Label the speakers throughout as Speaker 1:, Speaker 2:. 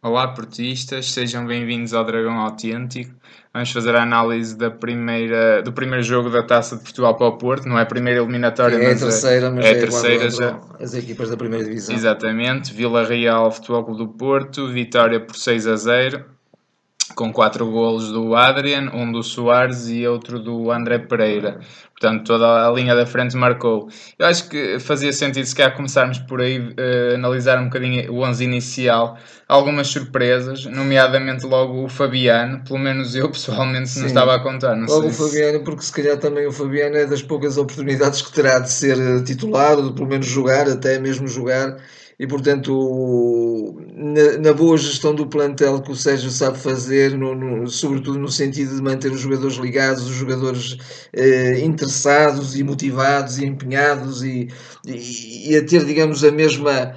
Speaker 1: Olá, portistas, sejam bem-vindos ao Dragão Autêntico. Vamos fazer a análise da primeira, do primeiro jogo da Taça de Portugal para o Porto. Não é a primeira eliminatória,
Speaker 2: É a
Speaker 1: mas
Speaker 2: terceira, mas
Speaker 1: é
Speaker 2: é,
Speaker 1: a terceira já.
Speaker 2: as equipas da primeira divisão.
Speaker 1: Exatamente. Vila Real, Futebol Clube do Porto, vitória por 6 a 0, com 4 golos do Adrian, um do Soares e outro do André Pereira. Portanto, toda a linha da frente marcou. Eu acho que fazia sentido, se calhar, começarmos por aí, eh, analisar um bocadinho o 11 inicial. Algumas surpresas, nomeadamente logo o Fabiano. Pelo menos eu, pessoalmente, não
Speaker 2: Sim.
Speaker 1: estava a contar. Não
Speaker 2: Logo o Fabiano, porque se calhar também o Fabiano é das poucas oportunidades que terá de ser eh, titular, ou de pelo menos jogar, até mesmo jogar, e portanto, na, na boa gestão do plantel que o Sérgio sabe fazer, no- no- sobretudo no sentido de manter os jogadores ligados, os jogadores eh, interessados e motivados e empenhados e, e, e a ter, digamos, a mesma.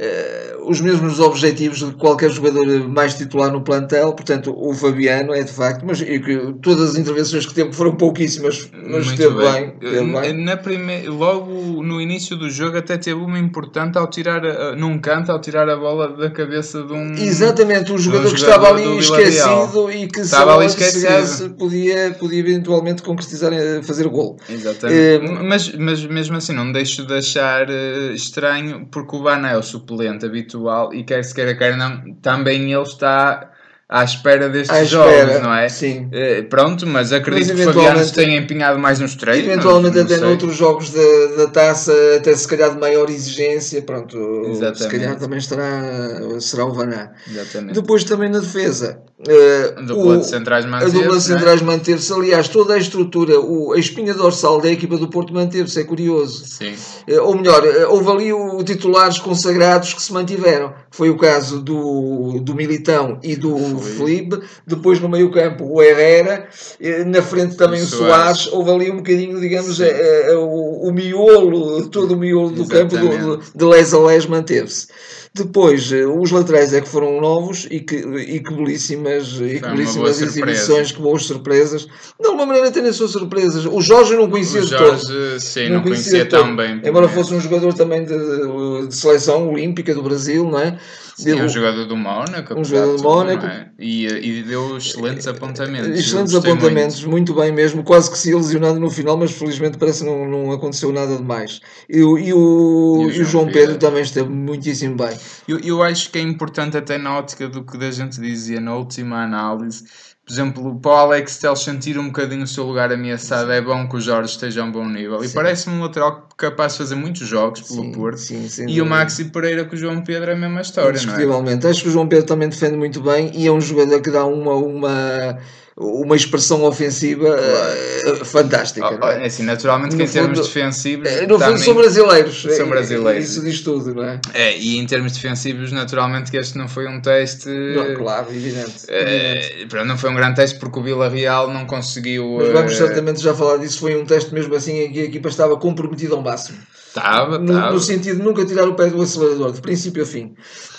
Speaker 2: Eh, os mesmos objetivos de qualquer jogador mais titular no plantel, portanto o Fabiano é de facto, mas e que todas as intervenções que teve foram pouquíssimas, mas
Speaker 1: Muito
Speaker 2: esteve bem,
Speaker 1: Na-
Speaker 2: bem.
Speaker 1: Na prime... Logo no início do jogo até teve uma importante ao tirar a- num canto ao tirar a bola da cabeça de um
Speaker 2: Exatamente, o jogador
Speaker 1: um
Speaker 2: que
Speaker 1: jogador
Speaker 2: estava
Speaker 1: do
Speaker 2: ali esquecido e que se
Speaker 1: Estava
Speaker 2: bola
Speaker 1: ali esquecido.
Speaker 2: podia, podia eventualmente concretizar, eh, fazer o gol.
Speaker 1: Exatamente.
Speaker 2: Eh,
Speaker 1: mas, mas mesmo assim não deixo de achar estranho porque o Bana é o suplente habitual e quer se queira quer não, também ele está à espera destes
Speaker 2: À
Speaker 1: jogos,
Speaker 2: espera,
Speaker 1: não é?
Speaker 2: sim.
Speaker 1: Eh, pronto, mas acredito
Speaker 2: Mas
Speaker 1: que o Fabiano se tenha empenhado mais nos treinos.
Speaker 2: Eventualmente até noutros jogos da, da taça, até se calhar de maior exigência, pronto, se
Speaker 1: Exatamente.
Speaker 2: calhar também estará, será o Vaná.
Speaker 1: Exatamente.
Speaker 2: Depois também na defesa,
Speaker 1: A dupla
Speaker 2: o-
Speaker 1: de centrais
Speaker 2: a
Speaker 1: manteve
Speaker 2: dupla de centrais manteve-se, aliás, toda a estrutura, o, a espinha dorsal da equipa do Porto manteve-se, é curioso.
Speaker 1: Sim.
Speaker 2: Eh, Ou melhor, houve ali o, titulares consagrados que se mantiveram. Foi o caso do, do Militão e do
Speaker 1: Foi.
Speaker 2: Felipe. Depois no meio campo o Herrera. eh, Na frente também
Speaker 1: O
Speaker 2: o
Speaker 1: Soares.
Speaker 2: Soares. Houve ali um bocadinho, digamos, eh, eh, o, o miolo, todo o miolo do campo
Speaker 1: Exatamente.
Speaker 2: do- de les a les manteve-se. Depois, os laterais é que foram novos e que, e que belíssimas, e que belíssimas
Speaker 1: surpresa.
Speaker 2: exibições, que boas surpresas. De alguma maneira até nem são surpresas. O Jorge não conhecia
Speaker 1: O
Speaker 2: de todo.
Speaker 1: Jorge, sim, não, conhecia
Speaker 2: todo.
Speaker 1: tão bem.
Speaker 2: Embora fosse um jogador também de, de seleção olímpica do Brasil, não é?
Speaker 1: Sim,
Speaker 2: Deu
Speaker 1: um jogador do Mónaco.
Speaker 2: Um jogador
Speaker 1: de
Speaker 2: do Mónaco.
Speaker 1: é? E, e deu excelentes apontamentos.
Speaker 2: excelentes
Speaker 1: Eu gostei
Speaker 2: apontamentos, muito. bem mesmo. Quase que se ia lesionado no final, mas felizmente parece que não, não aconteceu nada demais. E, o- e o, e o João Pedro também esteve muitíssimo bem.
Speaker 1: Eu, eu acho que é importante até na ótica do que a gente dizia na última análise. Por exemplo, para o Alex Telles sentir um bocadinho o seu lugar ameaçado, é bom que o Jorge esteja a um bom nível. E
Speaker 2: Sim.
Speaker 1: parece-me um lateral capaz de fazer muitos jogos pelo
Speaker 2: Sim,
Speaker 1: Porto.
Speaker 2: sim,
Speaker 1: E o. Maxi Pereira com o João Pedro é a mesma história, não é?
Speaker 2: Acho que o João Pedro também defende muito bem e é um jogador que dá uma, uma, uma expressão ofensiva eh, fantástica.
Speaker 1: Oh,
Speaker 2: é?
Speaker 1: é assim, naturalmente que em termos
Speaker 2: fundo-
Speaker 1: defensivos.
Speaker 2: Eh, No fundo são brasileiros.
Speaker 1: São
Speaker 2: Eh,
Speaker 1: brasileiros.
Speaker 2: Isso diz tudo, não é?
Speaker 1: É, e em termos defensivos, naturalmente que este não foi um teste.
Speaker 2: Não, claro, evidente. evidente.
Speaker 1: eh, pronto, não foi um grande teste porque o Vila Real não conseguiu.
Speaker 2: Mas vamos certamente já falar disso. Foi um teste mesmo assim em que a equipa estava comprometida ao máximo.
Speaker 1: Estava,
Speaker 2: No,
Speaker 1: estava.
Speaker 2: no sentido de nunca tirar o pé do acelerador, de princípio a fim.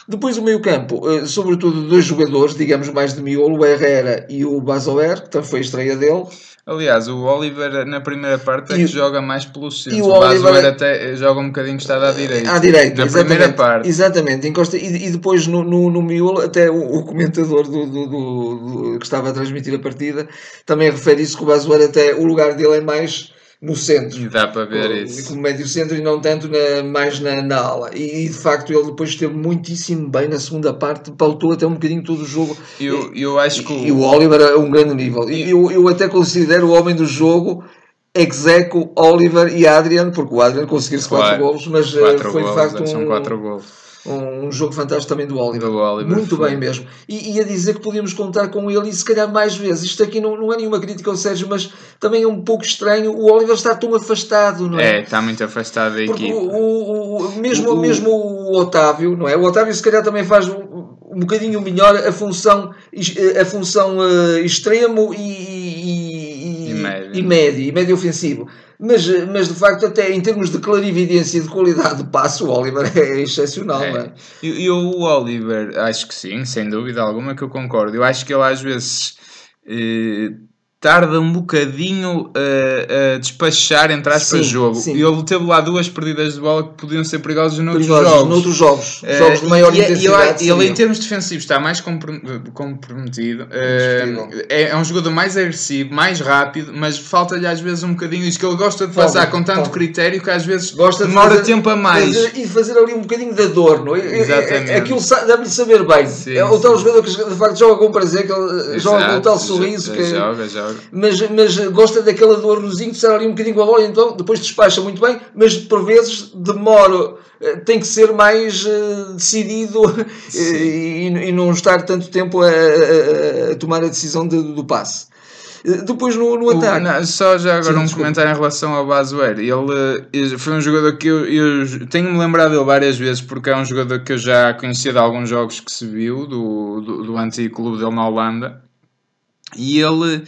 Speaker 2: Depois o meio-campo, eh, sobretudo dois jogadores, digamos mais de miolo, o Herrera e o Basoer, que também foi a estreia dele.
Speaker 1: Aliás, o Oliver na primeira parte é
Speaker 2: E-
Speaker 1: que joga mais pelo centro.
Speaker 2: e o
Speaker 1: o
Speaker 2: Oliver-
Speaker 1: até joga um bocadinho estado à direita.
Speaker 2: À direita,
Speaker 1: Na primeira parte.
Speaker 2: Exatamente, encosta, e, e depois no, no, no miolo, até o, o comentador do, do- do- do- que estava a transmitir a partida também refere isso que o Basoer até o lugar dele é mais no centro.
Speaker 1: E dá para ver
Speaker 2: como-
Speaker 1: isso.
Speaker 2: Como médio centro e não tanto na- mais na, na ala. E, de facto ele depois esteve muitíssimo bem na segunda parte, pautou até um bocadinho todo o jogo.
Speaker 1: Eu, eu acho que.
Speaker 2: E o Oliver a um grande nível. E eu, eu até considero o homem do jogo Execo, Oliver e Adrian, porque o Adrian conseguiu-se
Speaker 1: Claro.
Speaker 2: quatro golos, mas eh,
Speaker 1: Quatro
Speaker 2: foi
Speaker 1: golos,
Speaker 2: de facto
Speaker 1: são
Speaker 2: um,
Speaker 1: quatro golos.
Speaker 2: Um, jogo fantástico também do Oliver.
Speaker 1: Do Oliver,
Speaker 2: Muito
Speaker 1: foi.
Speaker 2: bem mesmo. E, e a dizer que podíamos contar com ele e se calhar mais vezes. Isto aqui não, não é nenhuma crítica ao Sérgio, mas também é um pouco estranho o Oliver estar tão afastado, não
Speaker 1: É, está muito afastado da equipe.
Speaker 2: o, o- o- mesmo,
Speaker 1: O-
Speaker 2: mesmo o Otávio, não é? O Otávio se calhar também faz um, bocadinho melhor a função, a função eh, extremo e, e,
Speaker 1: E médio.
Speaker 2: e médio, e médio ofensivo. Mas, mas de facto, até em termos de clarividência e de qualidade de passe, o Oliver é excepcional, não é?
Speaker 1: É. E, e o Oliver, acho que sim, sem dúvida alguma que eu concordo. Eu acho que ele às vezes eh, tarda um bocadinho a, a despachar, entre aspas,
Speaker 2: Sim,
Speaker 1: jogo.
Speaker 2: sim.
Speaker 1: E ele teve lá duas perdidas de bola que podiam ser perigosas noutros
Speaker 2: Perigosos
Speaker 1: jogos.
Speaker 2: noutros jogos,
Speaker 1: Eh,
Speaker 2: jogos de maior
Speaker 1: e- e
Speaker 2: intensidade.
Speaker 1: ele, ele, em termos defensivos está mais comprom- comprometido.
Speaker 2: Indiscutível.
Speaker 1: é, é um jogador mais agressivo, mais rápido, mas falta-lhe às vezes um bocadinho isso que ele gosta de passar com tanto critério que às vezes
Speaker 2: Gosta de
Speaker 1: demora
Speaker 2: fazer-
Speaker 1: tempo a mais.
Speaker 2: fazer- e fazer ali um bocadinho de adorno. É- é-
Speaker 1: Exatamente.
Speaker 2: É, aquilo sa- deve-lhe saber bem.
Speaker 1: Sim,
Speaker 2: é o tal
Speaker 1: sim.
Speaker 2: jogador que de facto joga com prazer, que ele joga com o
Speaker 1: Exato,
Speaker 2: tal sorriso. Que,
Speaker 1: Joga, joga.
Speaker 2: Mas, mas gosta daquele adornozinho de estar ali um bocadinho com a bola, então depois despacha muito bem, mas por vezes demora, eh, tem que ser mais eh, decidido eh, e, e não estar tanto tempo a, a- a tomar a decisão de- do passe. Depois no, no
Speaker 1: O-
Speaker 2: ataque.
Speaker 1: não, só já agora
Speaker 2: Sim,
Speaker 1: um
Speaker 2: desculpa.
Speaker 1: comentário em relação ao Basoeiro. Ele eh, foi um jogador que eu, eu tenho-me lembrado dele várias vezes porque é um jogador que eu já conhecia de alguns jogos que se viu do, do, do antigo clube dele na Holanda. E ele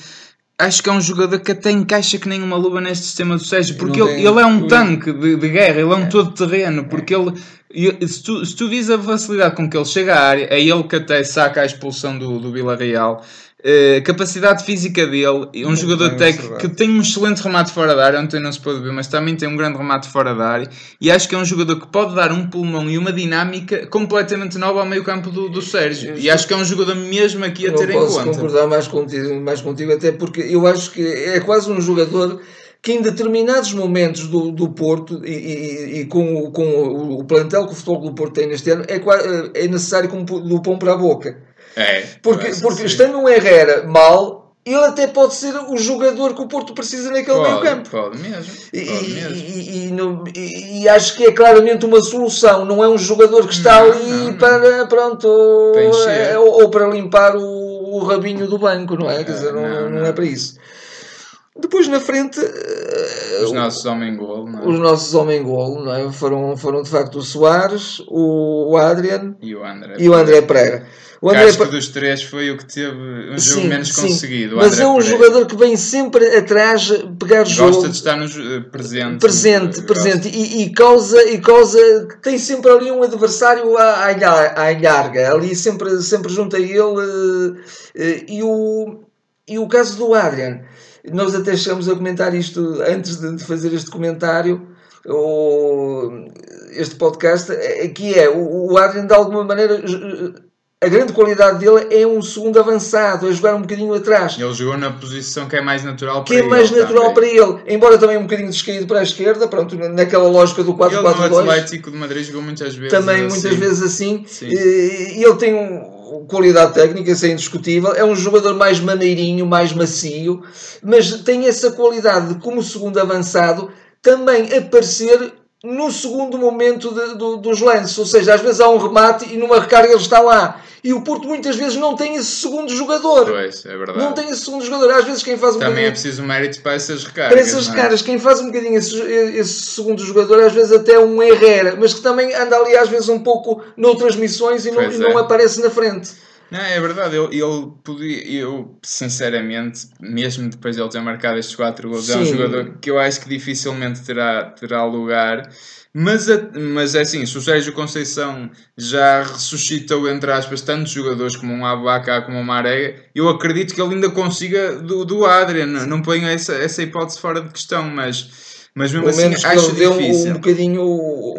Speaker 1: acho que é um jogador que até encaixa que nem uma luva neste sistema do Sérgio, porque ele, ele é um tanque de, de guerra, ele é um todo-terreno, porque ele. e- Se tu, se tu vis a facilidade com que ele chega à área, é ele que até saca a expulsão do, do Vila Real. Eh, a capacidade física dele, é um
Speaker 2: Muito
Speaker 1: jogador que, tem um excelente remate fora da área, ontem não se pode ver, mas também tem um grande remate fora da área. E acho que é um jogador que pode dar um pulmão e uma dinâmica completamente nova ao meio-campo do, do Sérgio. E acho que é um jogador mesmo aqui a ter em
Speaker 2: posso
Speaker 1: conta.
Speaker 2: concordar mais contigo, mais contigo, até porque eu acho que é quase um jogador que em determinados momentos do, do Porto e, e- e com, o, com o, o plantel que o Futebol do Porto tem neste ano é, é necessário como do pão para a boca.
Speaker 1: É,
Speaker 2: Porque, porque
Speaker 1: sim.
Speaker 2: estando um Herrera mal, ele até pode ser o jogador que o Porto precisa naquele meio
Speaker 1: Pode,
Speaker 2: campo.
Speaker 1: pode mesmo.
Speaker 2: E,
Speaker 1: Pode mesmo.
Speaker 2: e- e- e- acho que é claramente uma solução, não é um jogador que está
Speaker 1: Não,
Speaker 2: ali
Speaker 1: não,
Speaker 2: para pronto
Speaker 1: Para encher.
Speaker 2: é, ou, ou para limpar o, o rabinho do banco, não é? Quer dizer, não, é para isso. Depois na frente eh,
Speaker 1: Os nossos homem gol, é?
Speaker 2: os nossos homem gol não é? foram, foram de facto o Soares, o, o Adrian
Speaker 1: E o André.
Speaker 2: e o André Pereira. O André
Speaker 1: dos três foi o que teve um jogo
Speaker 2: Sim,
Speaker 1: menos
Speaker 2: sim.
Speaker 1: conseguido.
Speaker 2: Mas é um
Speaker 1: Pereira.
Speaker 2: jogador que vem sempre atrás pegar jogo.
Speaker 1: Gosta de estar no eh, presente.
Speaker 2: presente,
Speaker 1: Gosta.
Speaker 2: presente e, e causa e causa tem sempre ali um adversário à, à, ilharga, ali sempre, sempre junto a ele eh, eh, e o, e o caso do Adrian nós até chegamos a comentar isto antes de fazer este comentário este podcast eh, que é o, o Adrian de alguma maneira eh, a grande qualidade dele é um segundo avançado, é jogar um bocadinho atrás
Speaker 1: Ele jogou na posição que é mais natural
Speaker 2: que
Speaker 1: para
Speaker 2: é mais
Speaker 1: ele
Speaker 2: natural
Speaker 1: também.
Speaker 2: para ele, embora também um bocadinho descaído para a esquerda, pronto, naquela lógica do
Speaker 1: Ele no
Speaker 2: 4-4-2,
Speaker 1: Atlético de Madrid jogou muitas vezes.
Speaker 2: também
Speaker 1: assim.
Speaker 2: muitas vezes assim,
Speaker 1: Sim.
Speaker 2: ele tem um, qualidade técnica, isso é indiscutível, é um jogador mais maneirinho, mais macio, mas tem essa qualidade de, como segundo avançado, também aparecer no segundo momento de- do- dos lances, ou seja, às vezes há um remate e numa recarga ele está lá, e o Porto muitas vezes não tem esse segundo jogador,
Speaker 1: Pois, é verdade.
Speaker 2: não tem esse segundo jogador, às vezes quem faz um
Speaker 1: Também é preciso mérito para essas recargas.
Speaker 2: para essas
Speaker 1: é?
Speaker 2: caras, quem faz um bocadinho esse, esse segundo jogador, às vezes até é um Herrera, mas que também anda ali às vezes um pouco noutras missões e não, e não
Speaker 1: é.
Speaker 2: aparece na frente.
Speaker 1: Não, é verdade, ele, ele podia, eu sinceramente, mesmo depois de ele ter marcado estes 4 gols, é um
Speaker 2: Sim.
Speaker 1: jogador que eu acho que dificilmente terá, terá lugar. Mas, a- mas é assim, se o Sérgio Conceição já ressuscitou, entre aspas, tantos jogadores como um Abaca, como um Marega, eu acredito que ele ainda consiga do, do Adrian. Não, não ponho essa, essa hipótese fora de questão, mas, mas mesmo
Speaker 2: Pelo
Speaker 1: assim
Speaker 2: menos que
Speaker 1: acho
Speaker 2: ele deu um,
Speaker 1: difícil.
Speaker 2: um bocadinho,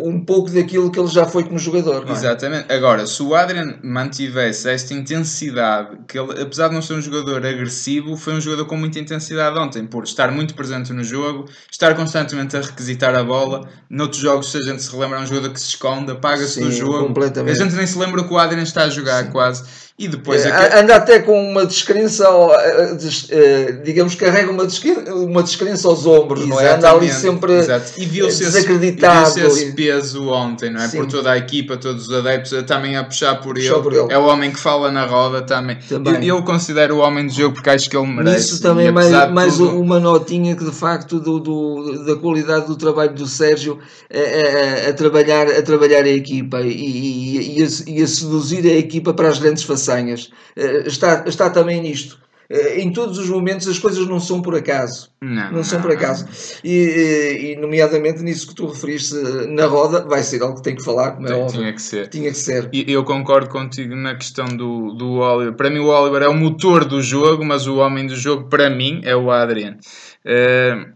Speaker 2: um pouco daquilo que ele já foi como jogador. não é?
Speaker 1: Exatamente. Agora, se o Adrian mantivesse esta intensidade, que ele, apesar de não ser um jogador agressivo, foi um jogador com muita intensidade ontem, por estar muito presente no jogo, estar constantemente a requisitar a bola. Noutros jogos, se a gente se relembra, é um jogador que se esconde, apaga-se
Speaker 2: Sim,
Speaker 1: do jogo. A gente nem se lembra que o Adrian está a jogar quase. E depois
Speaker 2: É,
Speaker 1: aquele-
Speaker 2: Anda até com uma descrença, eh, eh, digamos, carrega uma descrença, uma descrença aos ombros, não é? Anda ali
Speaker 1: Exatamente,
Speaker 2: sempre
Speaker 1: exato. e viu-se esse, e
Speaker 2: desacreditado.
Speaker 1: esse
Speaker 2: e-
Speaker 1: peso ontem, não é?
Speaker 2: Sim.
Speaker 1: Por toda a equipa, todos os adeptos, eh, também a puxar por, ele.
Speaker 2: por ele.
Speaker 1: É o homem que fala na roda também.
Speaker 2: Também.
Speaker 1: Eu, eu considero o homem do jogo porque acho que ele merece.
Speaker 2: Nisso também é mais, mais
Speaker 1: tudo-
Speaker 2: uma notinha que de facto do, do- da qualidade do trabalho do Sérgio a, a- a trabalhar, a trabalhar a equipa e, e- e a, e a seduzir a equipa para as grandes façanhas. Eh, Está, está também nisto. eh, em todos os momentos as coisas não são por acaso.
Speaker 1: Não,
Speaker 2: Não são por acaso. E, e, e, nomeadamente nisso que tu referiste na roda, vai ser algo que tem que falar, como é
Speaker 1: Tinha-
Speaker 2: óbvio.
Speaker 1: Tinha que ser.
Speaker 2: Tinha que ser.
Speaker 1: E eu concordo contigo na questão do, do Oliver. Para mim, o Oliver é o motor do jogo, mas o homem do jogo, para mim, é o Adrian. Eh,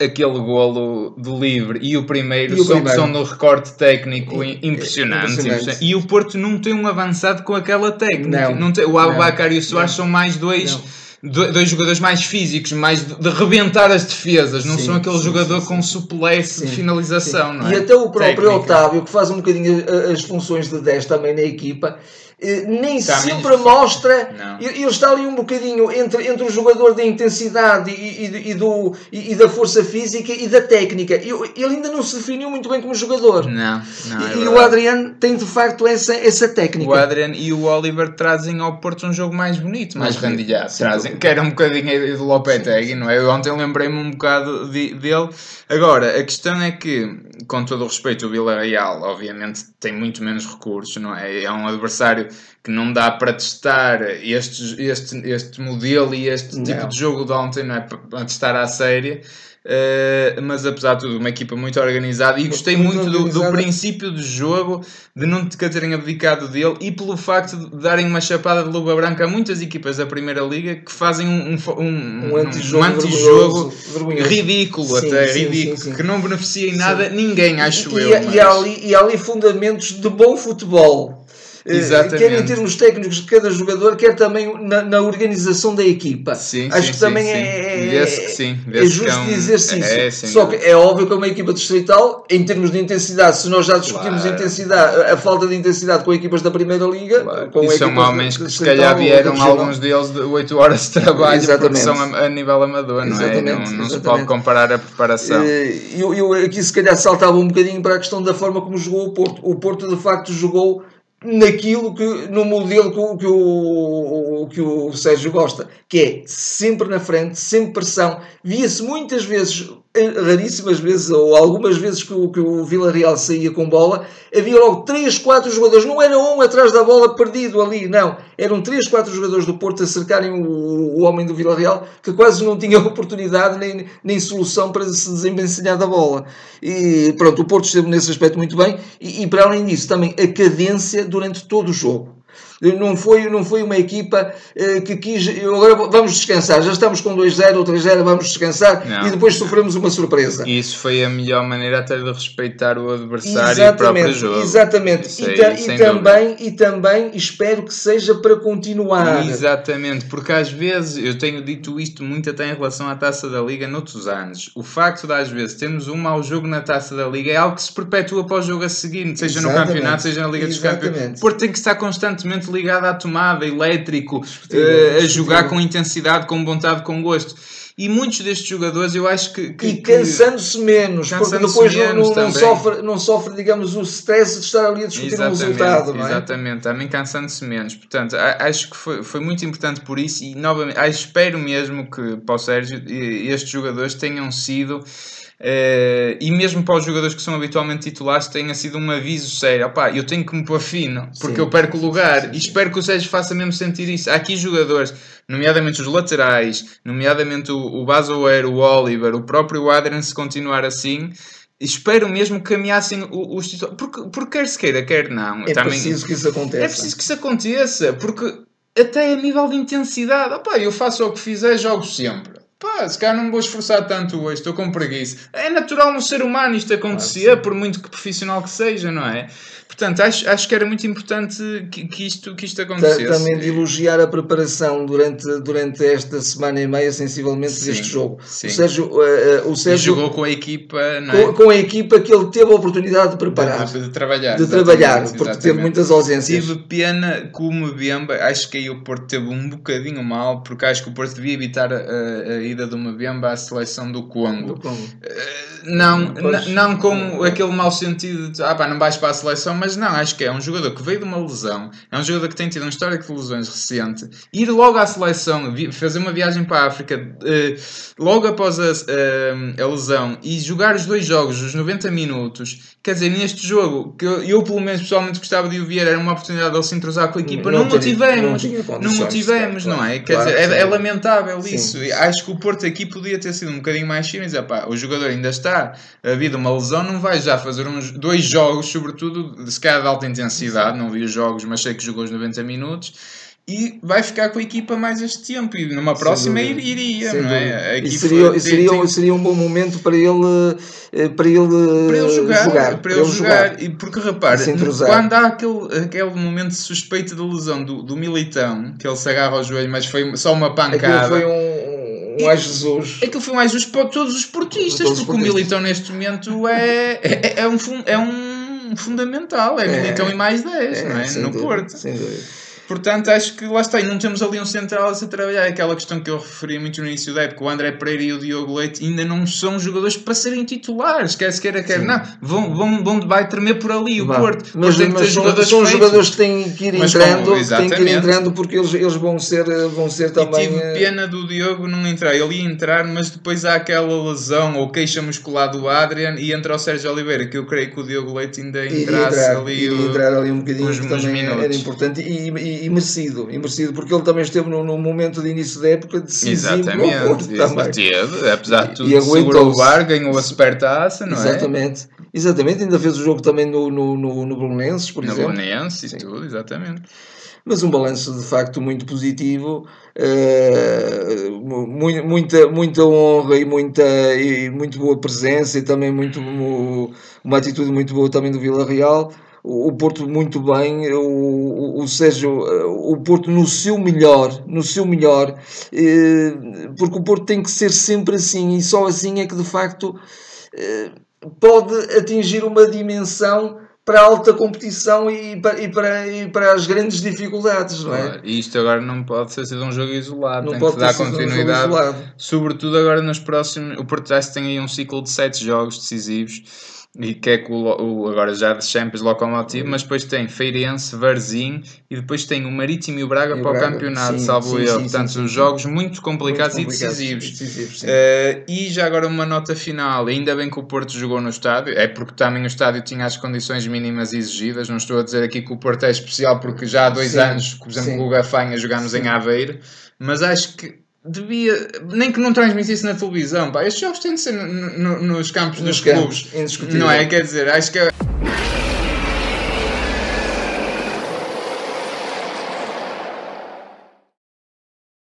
Speaker 1: aquele golo de livre e o primeiro,
Speaker 2: E o
Speaker 1: são,
Speaker 2: primeiro.
Speaker 1: são no recorte técnico
Speaker 2: I-
Speaker 1: impressionante,
Speaker 2: impressionante.
Speaker 1: impressionante. E o Porto não tem um avançado com aquela técnica.
Speaker 2: Não.
Speaker 1: tem, o
Speaker 2: Não.
Speaker 1: Abacar e o Soares
Speaker 2: Não.
Speaker 1: são mais dois. Dois jogadores mais físicos, mais de, de rebentar as defesas, não
Speaker 2: Sim,
Speaker 1: são aquele
Speaker 2: sim,
Speaker 1: jogador
Speaker 2: sim,
Speaker 1: com suplesse de
Speaker 2: Sim,
Speaker 1: finalização, não é?
Speaker 2: E até o próprio
Speaker 1: Técnica.
Speaker 2: Otávio, que faz um bocadinho a- as funções de 10 também na equipa, eh, nem
Speaker 1: Está
Speaker 2: sempre mostra.
Speaker 1: Não.
Speaker 2: Ele está ali um bocadinho entre, entre o jogador da intensidade e, e- e do, e, e da força física e da técnica. E Ele ainda não se definiu muito bem como jogador.
Speaker 1: Não, não, é
Speaker 2: e, e o. Adriano tem de facto essa, essa técnica.
Speaker 1: O Adrian e o Oliver trazem ao Porto um jogo mais bonito, mais
Speaker 2: Mais
Speaker 1: rendilhado. Trazem,
Speaker 2: dúvida.
Speaker 1: que era um bocadinho do Lopetegui, não é? Eu ontem lembrei-me um bocado de- dele. Agora, a questão é que, com todo o respeito, o Villarreal, obviamente, tem muito menos recursos, não é? É um adversário que não dá para testar este, este, este modelo e este
Speaker 2: Não.
Speaker 1: tipo de jogo de ontem, não é? Para para testar à séria. Uh, mas apesar de tudo, uma equipa muito organizada e gostei
Speaker 2: Muito
Speaker 1: muito do, do princípio do jogo de não te terem abdicado dele e pelo facto de darem uma chapada de luva branca a muitas equipas da Primeira Liga que fazem um, um, um,
Speaker 2: Um antijogo,
Speaker 1: antijogo
Speaker 2: vergonhoso, vergonhoso.
Speaker 1: ridículo,
Speaker 2: Sim,
Speaker 1: até
Speaker 2: sim,
Speaker 1: ridículo,
Speaker 2: sim,
Speaker 1: que não beneficia em nada ninguém, acho
Speaker 2: e,
Speaker 1: eu.
Speaker 2: e,
Speaker 1: mas-
Speaker 2: e ali, e há ali fundamentos de bom futebol. Eh,
Speaker 1: Exatamente.
Speaker 2: Quer em termos técnicos de cada jogador, quer também na, na organização da equipa.
Speaker 1: Sim,
Speaker 2: Acho
Speaker 1: sim,
Speaker 2: que também
Speaker 1: sim.
Speaker 2: é,
Speaker 1: que sim,
Speaker 2: é justo
Speaker 1: é um-
Speaker 2: dizer-se isso.
Speaker 1: é, sem
Speaker 2: Só que é óbvio que é uma equipa distrital, em termos de intensidade, se nós já discutimos
Speaker 1: Claro.
Speaker 2: a intensidade, a falta de intensidade com equipas da Primeira Liga,
Speaker 1: Claro.
Speaker 2: com
Speaker 1: E são homens que se calhar vieram alguns deles de 8 horas de trabalho porque
Speaker 2: Exatamente.
Speaker 1: são a, a nível amador, não é?
Speaker 2: Exatamente,
Speaker 1: Não, não se pode comparar a preparação.
Speaker 2: Eh, Eu, eu aqui se calhar saltava um bocadinho para a questão da forma como jogou o Porto. O Porto de facto jogou naquilo que no modelo que, o- que o que o Sérgio gosta, que é sempre na frente, sempre pressão. Via-se muitas vezes, raríssimas vezes ou algumas vezes que o, que o Villarreal saía com bola, havia logo 3, 4 jogadores, não era um atrás da bola perdido ali, não. Eram 3, 4 jogadores do Porto a cercarem o, o homem do Villarreal que quase não tinha oportunidade nem, nem solução para se desembencinhar da bola. E pronto, o Porto esteve nesse aspecto muito bem e, e para além disso também a cadência durante todo o jogo. Não foi, não foi uma equipa eh, que quis. Agora vamos descansar, já estamos com 2-0 ou 3-0, vamos descansar
Speaker 1: Não.
Speaker 2: e depois sofremos uma surpresa.
Speaker 1: Isso foi a melhor maneira até de respeitar o adversário e o próprio
Speaker 2: Exatamente,
Speaker 1: jogo.
Speaker 2: exatamente. E, e também, e também espero que seja para continuar.
Speaker 1: Exatamente, porque às vezes, eu tenho dito isto muito até em relação à Taça da Liga noutros anos, o facto de às vezes termos um mau jogo na Taça da Liga é algo que se perpetua para o jogo a seguir, seja no
Speaker 2: Exatamente.
Speaker 1: campeonato, seja na Liga dos Campeões.
Speaker 2: Exatamente.
Speaker 1: Porto tem que estar constantemente ligado à tomada, elétrico, eh, a jogar com intensidade, com vontade, com gosto. E muitos destes jogadores eu acho que... que-
Speaker 2: E cansando-se menos, porque
Speaker 1: Cansando-se
Speaker 2: depois não-
Speaker 1: menos
Speaker 2: não, não,
Speaker 1: também.
Speaker 2: sofre, não sofre, digamos, o stress de estar ali a discutir um resultado. Não é?
Speaker 1: Exatamente, também cansando-se menos. Portanto, acho que foi, foi muito importante por isso e novamente, espero mesmo que para o Sérgio estes jogadores tenham sido. Eh, e mesmo para os jogadores que são habitualmente titulares tenha sido um aviso sério, opá, eu tenho que me pôr fino porque
Speaker 2: Sim.
Speaker 1: eu perco o lugar
Speaker 2: Sim, sim,
Speaker 1: e espero que o Sérgio faça mesmo sentir isso. Há aqui jogadores, nomeadamente os laterais, nomeadamente o, o Basoeiro, o Oliver, o próprio Adrian, se continuar assim, espero mesmo que ameacem o- os titulares, porque, porque quer se queira, quer não.
Speaker 2: É
Speaker 1: também,
Speaker 2: preciso que isso aconteça.
Speaker 1: é preciso que isso aconteça, porque até a nível de intensidade, opá, eu faço o que fizer, jogo sempre. Pá, se calhar não me vou esforçar tanto hoje, estou com preguiça. É natural no ser humano isto acontecer,
Speaker 2: Claro
Speaker 1: por muito que profissional que seja, não é? Portanto, acho, acho que era muito importante que, que isto, que isto acontecesse.
Speaker 2: Também de elogiar a preparação durante, durante esta semana e meia, sensivelmente,
Speaker 1: Sim,
Speaker 2: deste jogo.
Speaker 1: sim.
Speaker 2: O Sérgio, eh, eh, o
Speaker 1: E
Speaker 2: Sérgio
Speaker 1: jogou com a equipa, não é?
Speaker 2: com, com a equipa que ele teve a oportunidade de preparar,
Speaker 1: de, de- de trabalhar.
Speaker 2: de trabalhar, porque teve
Speaker 1: exatamente.
Speaker 2: muitas ausências.
Speaker 1: Tive pena com o Mbemba, acho que aí o Porto teve um bocadinho mal, porque acho que o Porto devia evitar a, a- ida do Mbemba à seleção do Congo.
Speaker 2: Do Congo.
Speaker 1: Não,
Speaker 2: Pois.
Speaker 1: n- não com aquele mau sentido de ah pá, não vais para a seleção, mas não, acho que é um jogador que veio de uma lesão, é um jogador que tem tido um histórico de lesões recente, ir logo à seleção, fazer uma viagem para a África eh, logo após a, eh, a lesão e jogar os dois jogos, os 90 minutos, quer dizer, neste jogo, que eu, eu, pelo menos pessoalmente gostava de o ver, era uma oportunidade de ele se entrosar com a equipa, não,
Speaker 2: Não não
Speaker 1: não,
Speaker 2: condições,
Speaker 1: motivemos,
Speaker 2: claro,
Speaker 1: não é? Quer
Speaker 2: claro,
Speaker 1: dizer, é, é lamentável
Speaker 2: Sim,
Speaker 1: isso. Acho que o Porto aqui podia ter sido um bocadinho mais e pá, o jogador ainda está, a vida uma lesão, não vai já fazer uns dois jogos, sobretudo, calhar de alta intensidade, não vi os jogos, mas sei que jogou os 90 minutos, e vai ficar com a equipa mais este tempo, e numa próxima
Speaker 2: dúvida.
Speaker 1: iria,
Speaker 2: Sem
Speaker 1: não é?
Speaker 2: E seria,
Speaker 1: tem-
Speaker 2: seria,
Speaker 1: tem-
Speaker 2: seria um bom momento para ele, eh, para ele,
Speaker 1: para ele jogar, para ele jogar.
Speaker 2: jogar.
Speaker 1: E porque repara, quando há aquele, aquele momento de suspeita de lesão do, do Militão, que ele se agarra ao joelho, mas foi só uma pancada.
Speaker 2: foi um, um Jesus.
Speaker 1: Aquilo foi mais justo para todos os portistas,
Speaker 2: Todos os
Speaker 1: porque o. Militão neste momento é, é, é um, é um fundamental, é,
Speaker 2: É.
Speaker 1: Militão e mais 10, não é? no
Speaker 2: dúvida,
Speaker 1: Porto.
Speaker 2: Sem dúvida.
Speaker 1: Portanto, acho que lá está, e não temos ali um central a se trabalhar. Aquela questão que eu referi muito no início da época, o André Pereira e o Diogo Leite ainda não são jogadores para serem titulares, quer se queira, quer
Speaker 2: Sim.
Speaker 1: não. Vão, vão, vão, vai tremer por ali o
Speaker 2: Vá.
Speaker 1: Porto.
Speaker 2: Mas,
Speaker 1: Porto
Speaker 2: mas são,
Speaker 1: jogadores
Speaker 2: são jogadores que têm que ir
Speaker 1: Mas
Speaker 2: entrando,
Speaker 1: como-
Speaker 2: têm que ir entrando porque eles, eles vão ser, vão ser
Speaker 1: E
Speaker 2: também.
Speaker 1: tive
Speaker 2: eh,
Speaker 1: pena do Diogo não entrar. Ele ia entrar, mas depois há aquela lesão ou queixa muscular do Adrian e entra o Sérgio Oliveira, que eu creio que o Diogo Leite ainda entrasse
Speaker 2: entrar,
Speaker 1: ali. o-
Speaker 2: entrar ali um bocadinho,
Speaker 1: uns- uns minutos.
Speaker 2: era importante e, e- e merecido, e merecido, porque ele também esteve no, no momento de início da época decisivo no Porto
Speaker 1: Exatamente, teve, apesar de tudo,
Speaker 2: E
Speaker 1: segurou o bar, ganhou a supertaça, não é?
Speaker 2: Exatamente, exatamente, ainda fez o jogo também no, no, no, no Belenenses, por
Speaker 1: No
Speaker 2: exemplo.
Speaker 1: Belenense e
Speaker 2: Sim.
Speaker 1: tudo, exatamente.
Speaker 2: mas um balanço de facto muito positivo, mu- muita, muita honra e muita e muito boa presença e também muito mu- uma atitude muito boa também do Vila Real. O Porto muito bem, o, o, Sérgio, eh, o Porto no seu melhor, no seu melhor, eh, porque o Porto tem que ser sempre assim e só assim é que de facto eh, pode atingir uma dimensão para a alta competição e para, e para, e para as grandes dificuldades, não é?
Speaker 1: E isto agora não pode ser sido um jogo isolado,
Speaker 2: Não
Speaker 1: tem
Speaker 2: pode
Speaker 1: que dar
Speaker 2: um
Speaker 1: continuidade.
Speaker 2: isolado.
Speaker 1: Sobretudo agora nos próximos. O Porto já tem aí um ciclo de 7 jogos decisivos. E que é com o, o- agora já de Champions Locomotivo, mas depois tem Feirense, Varzim e depois tem o Marítimo e o Braga
Speaker 2: E o
Speaker 1: para
Speaker 2: Braga,
Speaker 1: o campeonato,
Speaker 2: sim,
Speaker 1: salvo eu. Portanto,
Speaker 2: sim, sim,
Speaker 1: os
Speaker 2: sim.
Speaker 1: jogos muito complicados,
Speaker 2: Muito complicados,
Speaker 1: e decisivos.
Speaker 2: decisivos.
Speaker 1: Eh, e já agora uma nota final, ainda bem que o Porto jogou no estádio, é porque também o estádio tinha as condições mínimas exigidas, não estou a dizer aqui que o Porto é especial porque já há dois anos, por exemplo, com o Gafanha jogámos em Aveiro, mas acho que devia, nem que não transmitisse na televisão, pá, estes jogos têm de ser no- no- nos campos
Speaker 2: Nos
Speaker 1: dos
Speaker 2: campos,
Speaker 1: clubes,
Speaker 2: indiscutível.
Speaker 1: não é? Quer dizer, acho que